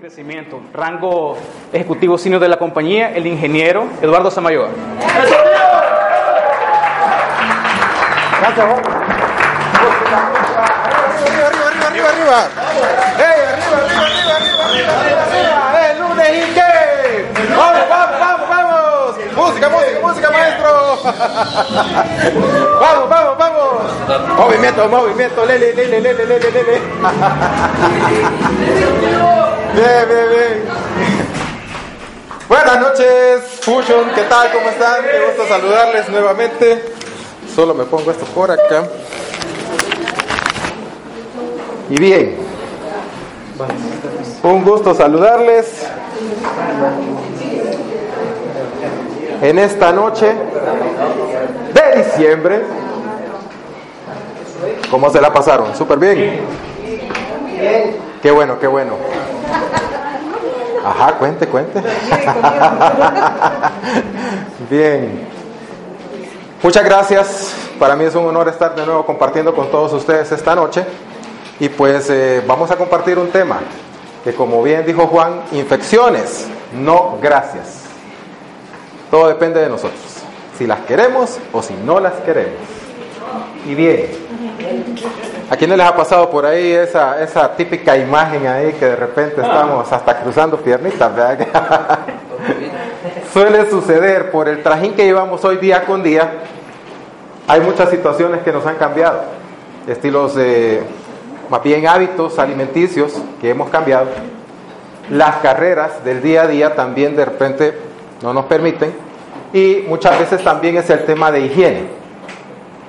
Crecimiento. Rango ejecutivo senior de la compañía, el ingeniero Eduardo Samayoa. Gracias, Juan. Arriba, arriba, arriba, arriba, arriba. ¡Ey, arriba, arriba, arriba, arriba, arriba, arriba! ¡Eh, lunes y qué! ¡Vamos, vamos, vamos, vamos! ¡Música, música, música, maestro! ¡Vamos, vamos, vamos! Movimiento, movimiento, lele, lele, lele, lele, lele. Bien, bien, bien. Buenas noches, Fusion, ¿qué tal? ¿Cómo están? Qué gusto saludarles nuevamente. Solo me pongo esto por acá. Y bien, un gusto saludarles en esta noche de diciembre. ¿Cómo se la pasaron? ¿Súper bien? Qué bueno, qué bueno. Ajá, cuente, cuente. Bien. Muchas gracias. Para mí es un honor estar de nuevo compartiendo con todos ustedes esta noche. Y pues eh, vamos a compartir un tema que como bien dijo Juan, infecciones, no gracias. Todo depende de nosotros. Si las queremos o si no las queremos. Y bien, ¿a quiénes les ha pasado por ahí esa, esa típica imagen ahí que de repente estamos hasta cruzando piernitas? ¿verdad? Suele suceder por el trajín que llevamos hoy día con día. Hay muchas situaciones que nos han cambiado. Estilos de, más bien hábitos alimenticios que hemos cambiado. Las carreras del día a día también de repente no nos permiten. Y muchas veces también es el tema de higiene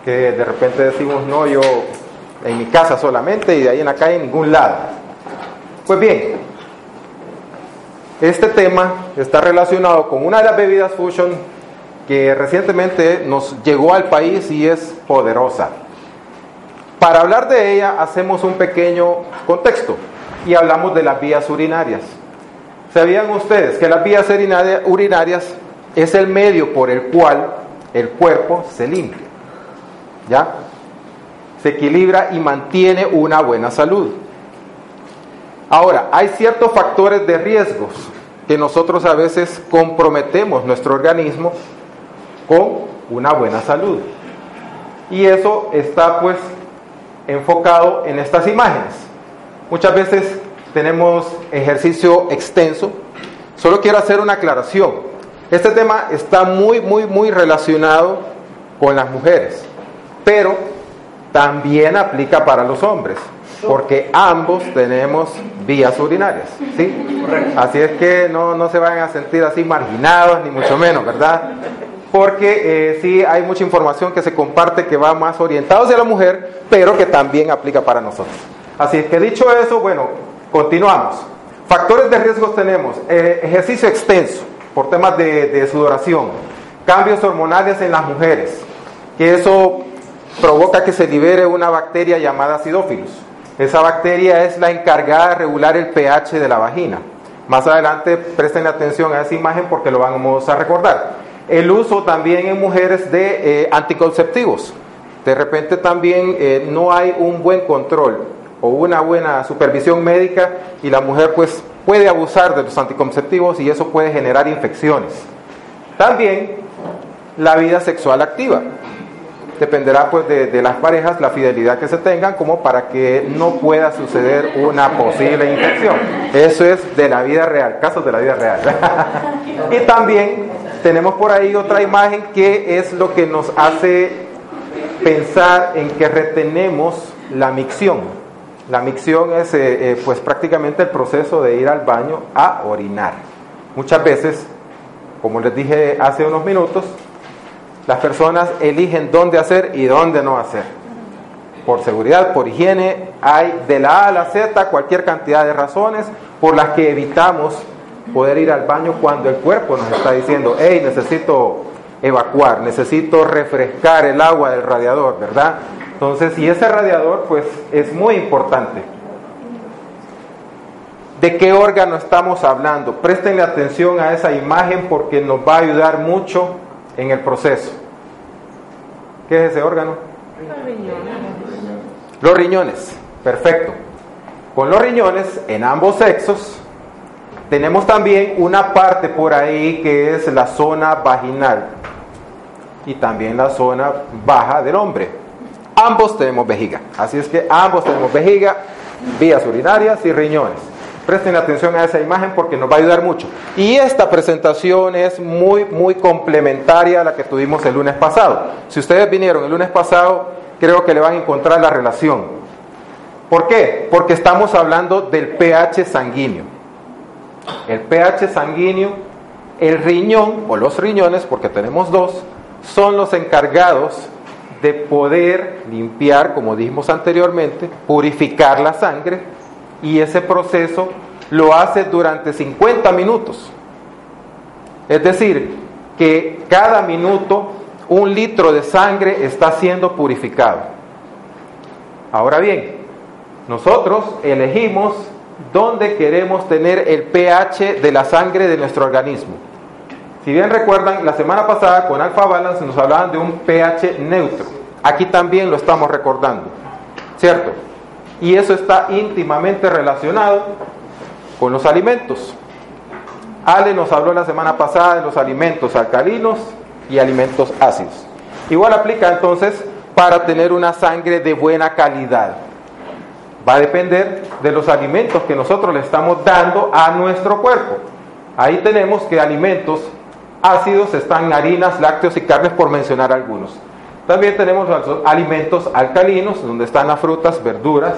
que de repente decimos, no, yo en mi casa solamente y de ahí en la calle en ningún lado. Pues bien, este tema está relacionado con una de las bebidas Fusion que recientemente nos llegó al país y es poderosa. Para hablar de ella hacemos un pequeño contexto y hablamos de las vías urinarias. ¿Sabían ustedes que las vías urinarias es el medio por el cual el cuerpo se limpia? ¿Ya? Se equilibra y mantiene una buena salud. Ahora, hay ciertos factores de riesgos que nosotros a veces comprometemos nuestro organismo con una buena salud. Y eso está pues enfocado en estas imágenes. Muchas veces tenemos ejercicio extenso. Solo quiero hacer una aclaración. Este tema está muy, muy, muy relacionado con las mujeres, pero también aplica para los hombres, porque ambos tenemos vías urinarias. ¿sí? Así es que no, no se van a sentir así marginados, ni mucho menos, ¿verdad? porque eh, sí hay mucha información que se comparte que va más orientado hacia la mujer, pero que también aplica para nosotros. Así es que dicho eso, bueno, continuamos. Factores de riesgo tenemos eh, ejercicio extenso por temas de, de sudoración, cambios hormonales en las mujeres, que eso provoca que se libere una bacteria llamada acidófilos. Esa bacteria es la encargada de regular el pH de la vagina. Más adelante presten atención a esa imagen porque lo vamos a recordar el uso también en mujeres de eh, anticonceptivos. De repente también eh, no hay un buen control o una buena supervisión médica y la mujer pues puede abusar de los anticonceptivos y eso puede generar infecciones. También la vida sexual activa. Dependerá pues de, las parejas la fidelidad que se tengan como para que no pueda suceder una posible infección. Eso es de la vida real, casos de la vida real. y también tenemos por ahí otra imagen que es lo que nos hace pensar en que retenemos la micción. La micción es eh, eh, pues prácticamente el proceso de ir al baño a orinar. Muchas veces, como les dije hace unos minutos, las personas eligen dónde hacer y dónde no hacer. Por seguridad, por higiene, hay de la A a la Z cualquier cantidad de razones por las que evitamos poder ir al baño cuando el cuerpo nos está diciendo, hey, necesito evacuar, necesito refrescar el agua del radiador, ¿verdad? Entonces, y ese radiador, pues, es muy importante. ¿De qué órgano estamos hablando? Prestenle atención a esa imagen porque nos va a ayudar mucho en el proceso. ¿Qué es ese órgano? Los riñones. Los riñones, perfecto. Con los riñones en ambos sexos tenemos también una parte por ahí que es la zona vaginal y también la zona baja del hombre. Ambos tenemos vejiga, así es que ambos tenemos vejiga, vías urinarias y riñones. Presten atención a esa imagen porque nos va a ayudar mucho. Y esta presentación es muy, muy complementaria a la que tuvimos el lunes pasado. Si ustedes vinieron el lunes pasado, creo que le van a encontrar la relación. ¿Por qué? Porque estamos hablando del pH sanguíneo el pH sanguíneo, el riñón o los riñones, porque tenemos dos, son los encargados de poder limpiar, como dijimos anteriormente, purificar la sangre y ese proceso lo hace durante 50 minutos. Es decir, que cada minuto un litro de sangre está siendo purificado. Ahora bien, nosotros elegimos dónde queremos tener el pH de la sangre de nuestro organismo. Si bien recuerdan, la semana pasada con Alpha Balance nos hablaban de un pH neutro. Aquí también lo estamos recordando, ¿cierto? Y eso está íntimamente relacionado con los alimentos. Ale nos habló la semana pasada de los alimentos alcalinos y alimentos ácidos. Igual aplica entonces para tener una sangre de buena calidad va a depender de los alimentos que nosotros le estamos dando a nuestro cuerpo. Ahí tenemos que alimentos ácidos están harinas, lácteos y carnes, por mencionar algunos. También tenemos alimentos alcalinos, donde están las frutas, verduras,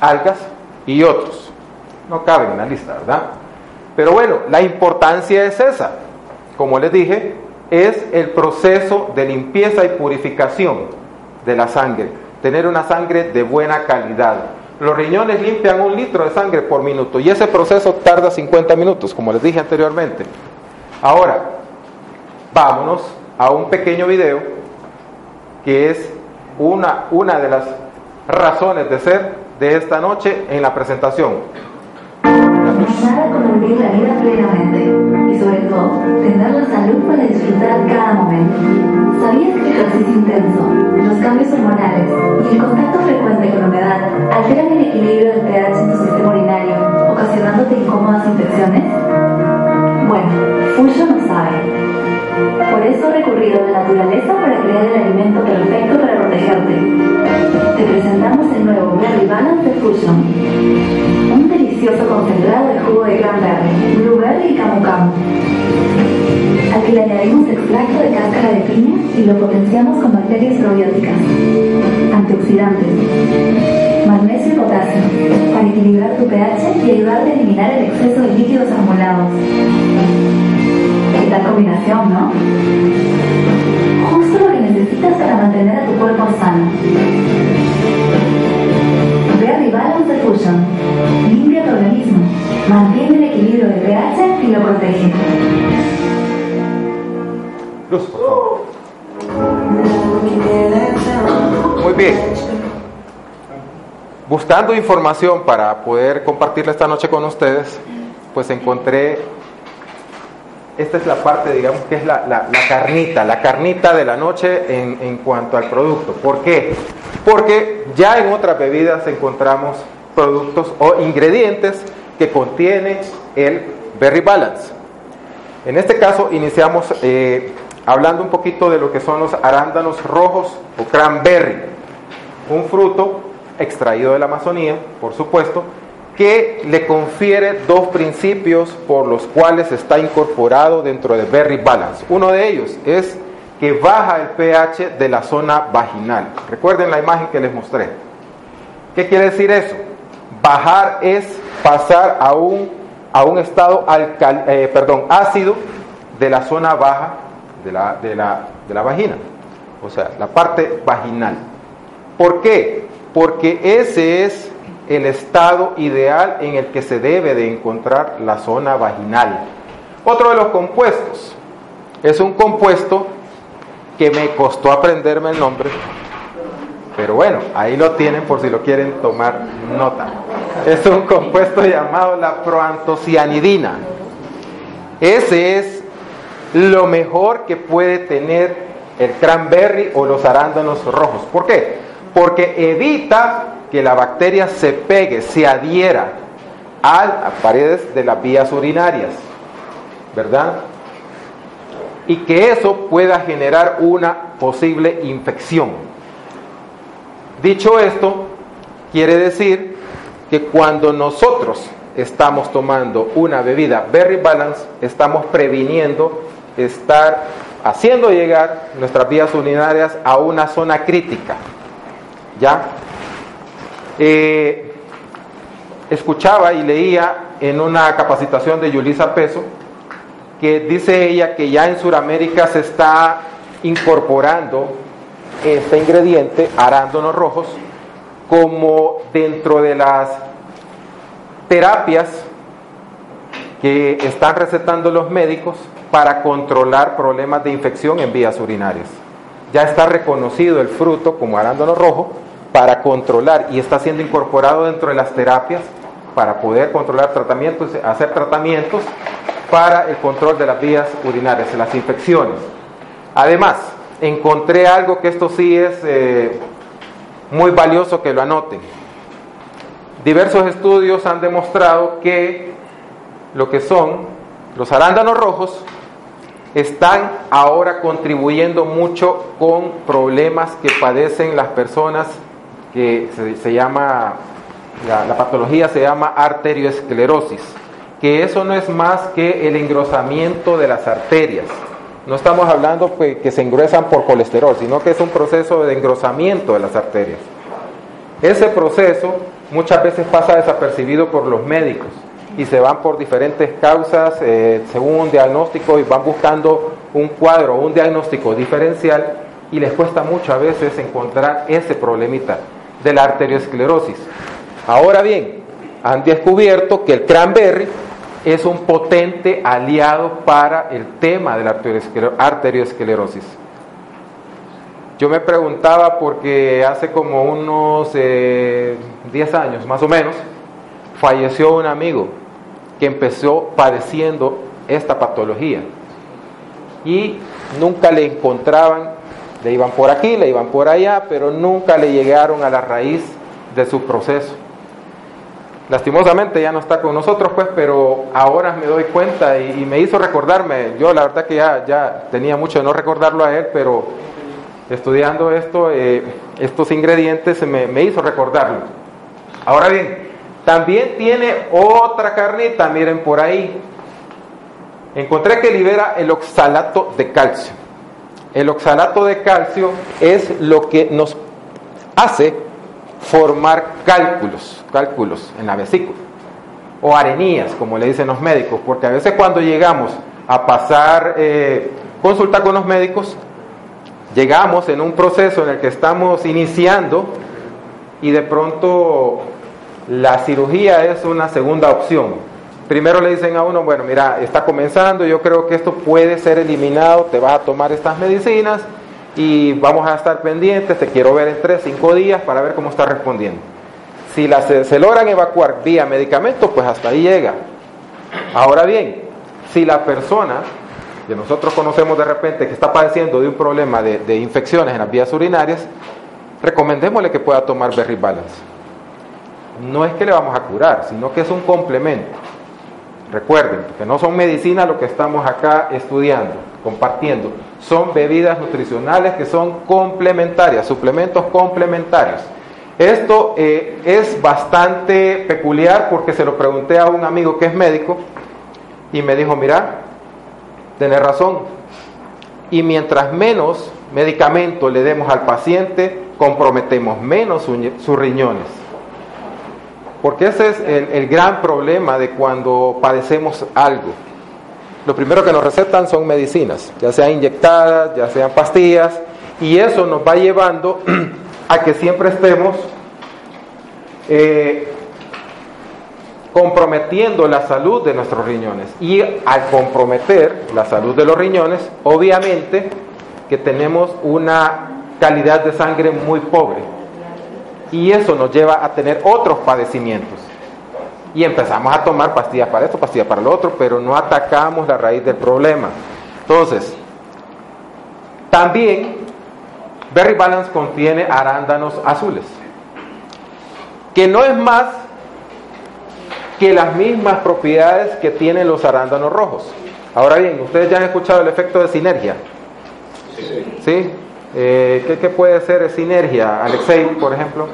algas y otros. No caben en la lista, ¿verdad? Pero bueno, la importancia es esa. Como les dije, es el proceso de limpieza y purificación de la sangre. Tener una sangre de buena calidad. Los riñones limpian un litro de sangre por minuto y ese proceso tarda 50 minutos, como les dije anteriormente. Ahora, vámonos a un pequeño video que es una, una de las razones de ser de esta noche en la presentación. Nada como vivir la vida plenamente y sobre todo tener la salud para disfrutar cada momento. ¿Sabías que el ejercicio intenso, los cambios hormonales y el contacto frecuente con humedad alteran el equilibrio del pH en tu sistema urinario, ocasionándote incómodas infecciones? Bueno, Fusion lo sabe. Por eso ha recurrido la naturaleza para crear el alimento perfecto para protegerte. Te presentamos el nuevo Berry Balance Fusion. Un delicioso concentrado de jugo de cranberry, blueberry y camu camu. Al que le añadimos extracto de cáscara de piña y lo potenciamos con bacterias probióticas, antioxidantes, magnesio y potasio, para equilibrar tu pH y ayudarte a eliminar el exceso de líquidos acumulados. ¿Qué tal combinación, no? Justo lo que necesitas para mantener a tu cuerpo sano. Berry Balance Fusion. Limpia tu organismo, mantiene el equilibrio de pH y lo protege. Luz, por favor. Muy bien. Buscando información para poder compartirla esta noche con ustedes, pues encontré, esta es la parte, digamos, que es la, carnita, la carnita de la noche en, en cuanto al producto. ¿Por qué? Porque ya en otras bebidas encontramos productos o ingredientes que contiene el Berry Balance. En este caso iniciamos eh, hablando un poquito de lo que son los arándanos rojos o cranberry, un fruto extraído de la Amazonía, por supuesto, que le confiere dos principios por los cuales está incorporado dentro de Berry Balance. Uno de ellos es que baja el pH de la zona vaginal. Recuerden la imagen que les mostré. ¿Qué quiere decir eso? Bajar es pasar a un, a un estado eh, ácido de la zona baja de la, de, la, de la vagina, o sea, la parte vaginal. ¿Por qué? Porque ese es el estado ideal en el que se debe de encontrar la zona vaginal. Otro de los compuestos es un compuesto que me costó aprenderme el nombre, pero bueno, ahí lo tienen por si lo quieren tomar nota. Es un compuesto llamado la proantocianidina. Ese es lo mejor que puede tener el cranberry o los arándanos rojos. ¿Por qué? Porque evita que la bacteria se pegue, se adhiera a las paredes de las vías urinarias, ¿verdad? Y que eso pueda generar una posible infección. Dicho esto, quiere decir que cuando nosotros estamos tomando una bebida Berry Balance, estamos previniendo estar haciendo llegar nuestras vías urinarias a una zona crítica. ¿Ya? Eh, escuchaba y leía en una capacitación de Yulisa Peso que dice ella que ya en Sudamérica se está incorporando este ingrediente, arándanos rojos, como dentro de las terapias que están recetando los médicos para controlar problemas de infección en vías urinarias. Ya está reconocido el fruto como arándano rojo para controlar y está siendo incorporado dentro de las terapias para poder controlar tratamientos, hacer tratamientos para el control de las vías urinarias, las infecciones. Además, encontré algo que esto sí es eh, muy valioso que lo anoten. Diversos estudios han demostrado que lo que son los arándanos rojos están ahora contribuyendo mucho con problemas que padecen las personas que se, llama, la, patología se llama arterioesclerosis, que eso no es más que el engrosamiento de las arterias. No estamos hablando que se engruesan por colesterol, sino que es un proceso de engrosamiento de las arterias. Ese proceso muchas veces pasa desapercibido por los médicos y se van por diferentes causas eh, según un diagnóstico y van buscando un cuadro, un diagnóstico diferencial y les cuesta mucho a veces encontrar ese problemita de la arteriosclerosis. Ahora bien, han descubierto que el cranberry es un potente aliado para el tema de la arteriosclerosis. Yo me preguntaba porque hace como unos 10 eh, años más o menos falleció un amigo que empezó padeciendo esta patología y nunca le encontraban, le iban por aquí, le iban por allá, pero nunca le llegaron a la raíz de su proceso. Lastimosamente ya no está con nosotros, pues, pero ahora me doy cuenta y, me hizo recordarme. Yo la verdad que ya, ya tenía mucho de no recordarlo a él, pero estudiando esto, eh, estos ingredientes me, me hizo recordarlo. Ahora bien, también tiene otra carnita, miren por ahí. Encontré que libera el oxalato de calcio. El oxalato de calcio es lo que nos hace formar cálculos, cálculos en la vesícula, o arenías, como le dicen los médicos, porque a veces cuando llegamos a pasar eh, consulta con los médicos, llegamos en un proceso en el que estamos iniciando y de pronto la cirugía es una segunda opción. Primero le dicen a uno, bueno, mira, está comenzando, yo creo que esto puede ser eliminado, te vas a tomar estas medicinas y vamos a estar pendientes, te quiero ver en 3, 5 días para ver cómo está respondiendo. Si se, logran evacuar vía medicamento, pues hasta ahí llega. Ahora bien, si la persona que nosotros conocemos de repente que está padeciendo de un problema de, de infecciones en las vías urinarias, recomendémosle que pueda tomar Berry Balance no es que le vamos a curar, sino que es un complemento. Recuerden que no son medicinas lo que estamos acá estudiando, compartiendo. Son bebidas nutricionales que son complementarias, suplementos complementarios. Esto eh, es bastante peculiar porque se lo pregunté a un amigo que es médico y me dijo, mira, tenés razón. Y mientras menos medicamento le demos al paciente, comprometemos menos sus riñones. Porque ese es el, gran problema de cuando padecemos algo. Lo primero que nos recetan son medicinas, ya sean inyectadas, ya sean pastillas, y eso nos va llevando a que siempre estemos eh, comprometiendo la salud de nuestros riñones. Y al comprometer la salud de los riñones, obviamente que tenemos una calidad de sangre muy pobre. Y eso nos lleva a tener otros padecimientos. Y empezamos a tomar pastillas para esto, pastillas para lo otro, pero no atacamos la raíz del problema. Entonces, también Berry Balance contiene arándanos azules, que no es más que las mismas propiedades que tienen los arándanos rojos. Ahora bien, ustedes ya han escuchado el efecto de sinergia. ¿Sí? Eh, ¿qué, puede ser sinergia? Alexei, por ejemplo.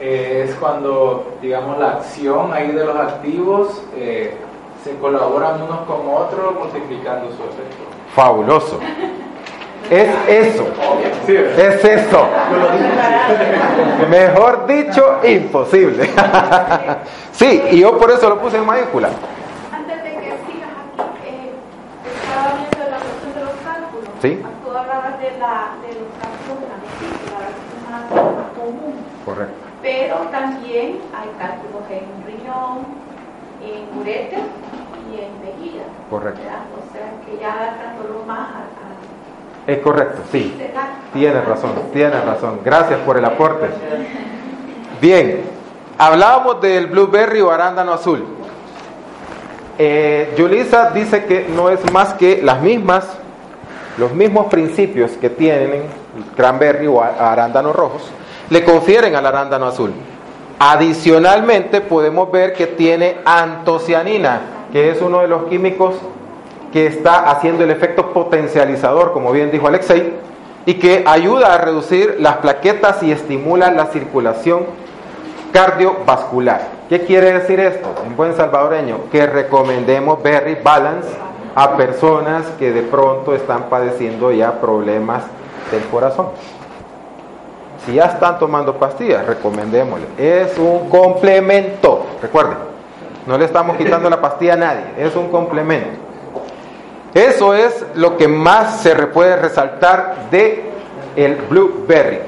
Eh, es cuando, digamos, la acción ahí de los activos eh, se colaboran unos con otros multiplicando su efecto. Fabuloso. Es eso. Es eso. Mejor dicho, imposible. Sí, y yo por eso lo puse en mayúscula. Antes de que sigas aquí, estaba viendo la cuestión de los cálculos. Sí. La, de los cálculos de la más común. Correcto. Pero también hay cálculos en riñón, en ureter y en vejiga. Correcto. O sea, que ya más a, es correcto, sí. Tiene razón, tiene razón. Gracias por el aporte. Bien, hablábamos del blueberry o arándano azul. Eh, Yulisa dice que no es más que las mismas, los mismos principios que tienen cranberry o arándanos rojos, le confieren al arándano azul. Adicionalmente podemos ver que tiene antocianina, que es uno de los químicos que está haciendo el efecto potencializador, como bien dijo Alexei, y que ayuda a reducir las plaquetas y estimula la circulación cardiovascular. ¿Qué quiere decir esto? En buen salvadoreño, que recomendemos Berry Balance a personas que de pronto están padeciendo ya problemas del corazón. Si ya están tomando pastillas, recomendémosle. Es un complemento, recuerden, no le estamos quitando la pastilla a nadie, es un complemento. Eso es lo que más se puede resaltar de el blueberry.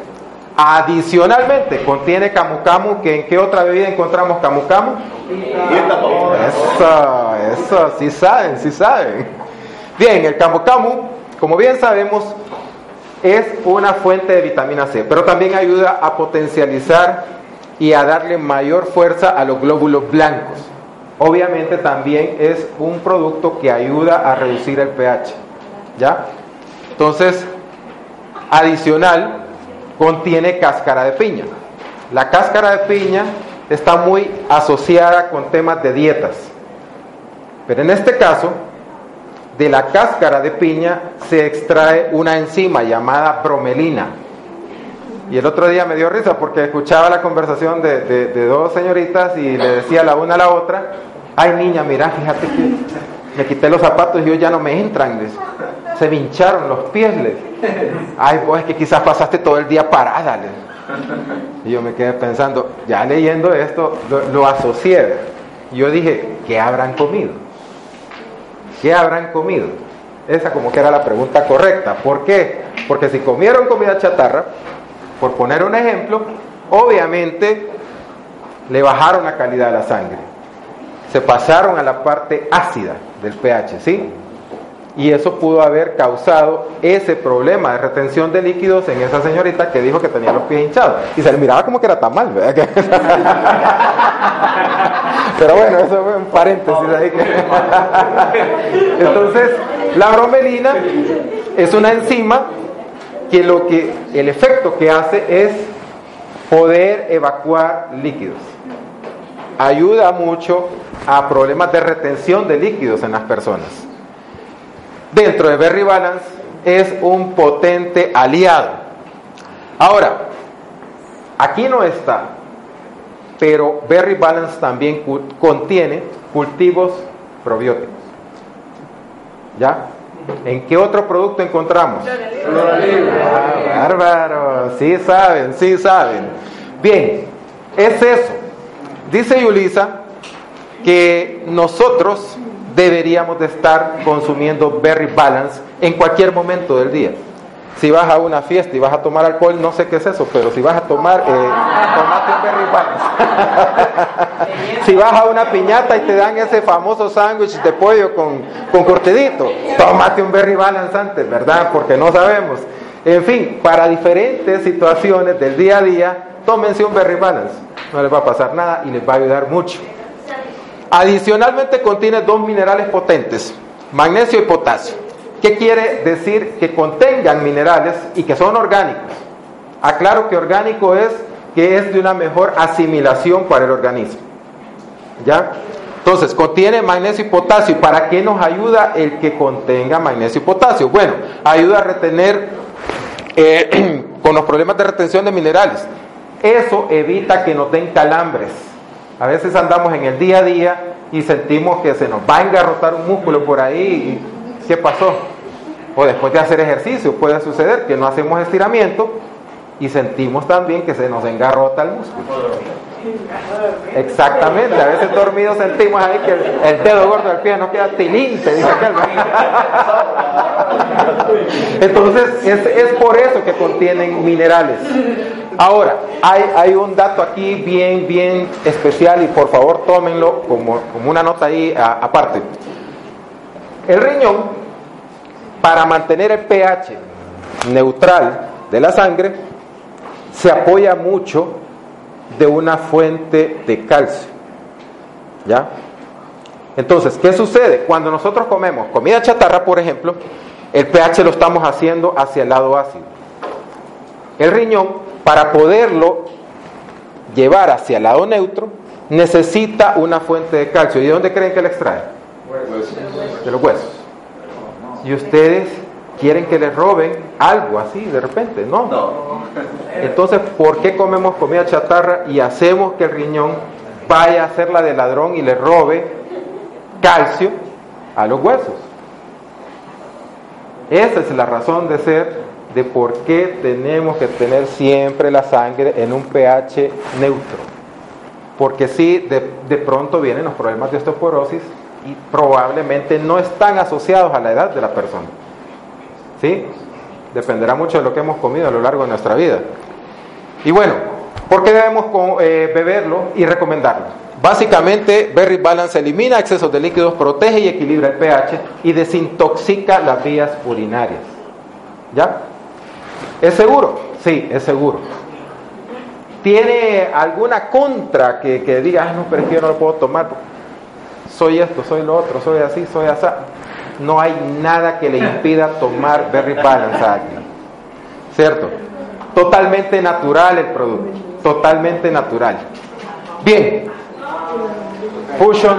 Adicionalmente, contiene camu camu, que en qué otra bebida encontramos camu camu? Eso, eso, sí saben, sí saben. Bien, el camu camu, como bien sabemos, es una fuente de vitamina C, pero también ayuda a potencializar y a darle mayor fuerza a los glóbulos blancos obviamente también es un producto que ayuda a reducir el pH. ¿Ya? Entonces, adicional, contiene cáscara de piña. La cáscara de piña está muy asociada con temas de dietas. Pero en este caso, de la cáscara de piña se extrae una enzima llamada bromelina. Y el otro día me dio risa porque escuchaba la conversación de, de dos señoritas y le decía la una a la otra, Ay, niña, mira, fíjate que me quité los zapatos y yo ya no me entran. Se me hincharon los pies. Ay, pues es que quizás pasaste todo el día parada. Y yo me quedé pensando, ya leyendo esto, lo, asocié. Yo dije, ¿qué habrán comido? ¿Qué habrán comido? Esa como que era la pregunta correcta. ¿Por qué? Porque si comieron comida chatarra, por poner un ejemplo, obviamente le bajaron la calidad de la sangre se pasaron a la parte ácida del pH, ¿sí? Y eso pudo haber causado ese problema de retención de líquidos en esa señorita que dijo que tenía los pies hinchados. Y se le miraba como que era tan mal, ¿verdad? Pero bueno, eso fue un paréntesis ahí. Entonces, la bromelina es una enzima que lo que el efecto que hace es poder evacuar líquidos. Ayuda mucho a problemas de retención de líquidos en las personas. Dentro de Berry Balance es un potente aliado. Ahora, aquí no está, pero Berry Balance también contiene cultivos probióticos. ¿Ya? ¿En qué otro producto encontramos? Ah, bárbaro, sí saben, sí saben. Bien, es eso. Dice Yulisa que nosotros deberíamos de estar consumiendo Berry Balance en cualquier momento del día. Si vas a una fiesta y vas a tomar alcohol, no sé qué es eso, pero si vas a tomar, eh, tomate un berry balance. si vas a una piñata y te dan ese famoso sándwich de pollo con, con cortedito, tómate un berry balance antes, ¿verdad? Porque no sabemos. En fin, para diferentes situaciones del día a día, tómense un berry balance. No les va a pasar nada y les va a ayudar mucho. Adicionalmente contiene dos minerales potentes, magnesio y potasio. ¿Qué quiere decir que contengan minerales y que son orgánicos? Aclaro que orgánico es que es de una mejor asimilación para el organismo. ¿Ya? Entonces, contiene magnesio y potasio. ¿Para qué nos ayuda el que contenga magnesio y potasio? Bueno, ayuda a retener eh, con los problemas de retención de minerales. Eso evita que nos den calambres. A veces andamos en el día a día y sentimos que se nos va a engarrotar un músculo por ahí. Y, ¿Qué pasó? O después de hacer ejercicio puede suceder que no hacemos estiramiento y sentimos también que se nos engarrota el músculo. Exactamente, a veces dormidos sentimos ahí que el, dedo gordo del pie no queda tilinte, dice aquel. Entonces, es, es, por eso que contienen minerales. Ahora, hay, hay, un dato aquí bien, bien especial y por favor tómenlo como, como una nota ahí aparte. El riñón para mantener el pH neutral de la sangre, se apoya mucho de una fuente de calcio. ¿Ya? Entonces, ¿qué sucede? Cuando nosotros comemos comida chatarra, por ejemplo, el pH lo estamos haciendo hacia el lado ácido. El riñón, para poderlo llevar hacia el lado neutro, necesita una fuente de calcio. ¿Y de dónde creen que la extrae? De los huesos y ustedes quieren que les roben algo así de repente, ¿no? No. Entonces, ¿por qué comemos comida chatarra y hacemos que el riñón vaya a ser la de ladrón y le robe calcio a los huesos? Esa es la razón de ser de por qué tenemos que tener siempre la sangre en un pH neutro. Porque si de, de pronto vienen los problemas de osteoporosis y probablemente no están asociados a la edad de la persona. ¿Sí? Dependerá mucho de lo que hemos comido a lo largo de nuestra vida. Y bueno, ¿por qué debemos eh, beberlo y recomendarlo? Básicamente, Berry Balance elimina excesos de líquidos, protege y equilibra el pH y desintoxica las vías urinarias. ¿Ya? ¿Es seguro? Sí, es seguro. ¿Tiene alguna contra que, que diga, ah, no, pero es que yo no lo puedo tomar? soy esto, soy lo otro, soy así, soy así. No hay nada que le impida tomar Berry Balance a alguien. ¿Cierto? Totalmente natural el producto. Totalmente natural. Bien. Fusion.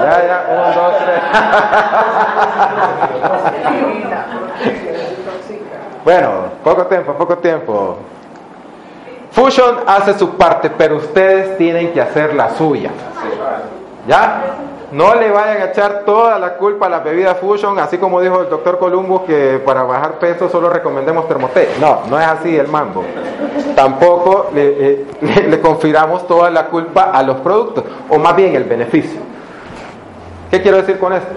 ya, ya, dos, tres. bueno, poco tiempo, poco tiempo. Fusion hace su parte, pero ustedes tienen que hacer la suya. ¿Ya? No le vayan a echar toda la culpa a la bebida Fusion, así como dijo el doctor Columbus que para bajar peso solo recomendemos Termoté. No, no es así el mambo. Tampoco le, le, confiramos toda la culpa a los productos, o más bien el beneficio. ¿Qué quiero decir con esto?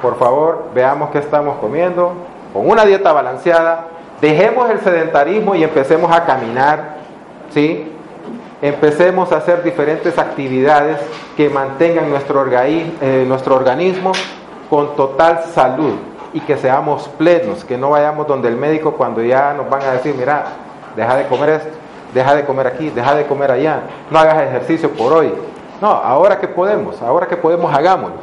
Por favor, veamos qué estamos comiendo, con una dieta balanceada, Dejemos el sedentarismo y empecemos a caminar, ¿sí? Empecemos a hacer diferentes actividades que mantengan nuestro, eh, nuestro organismo con total salud y que seamos plenos, que no vayamos donde el médico cuando ya nos van a decir, mira, deja de comer esto, deja de comer aquí, deja de comer allá, no hagas ejercicio por hoy. No, ahora que podemos, ahora que podemos, hagámoslo.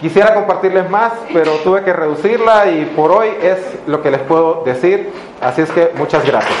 Quisiera compartirles más, pero tuve que reducirla y por hoy es lo que les puedo decir. Así es que muchas gracias.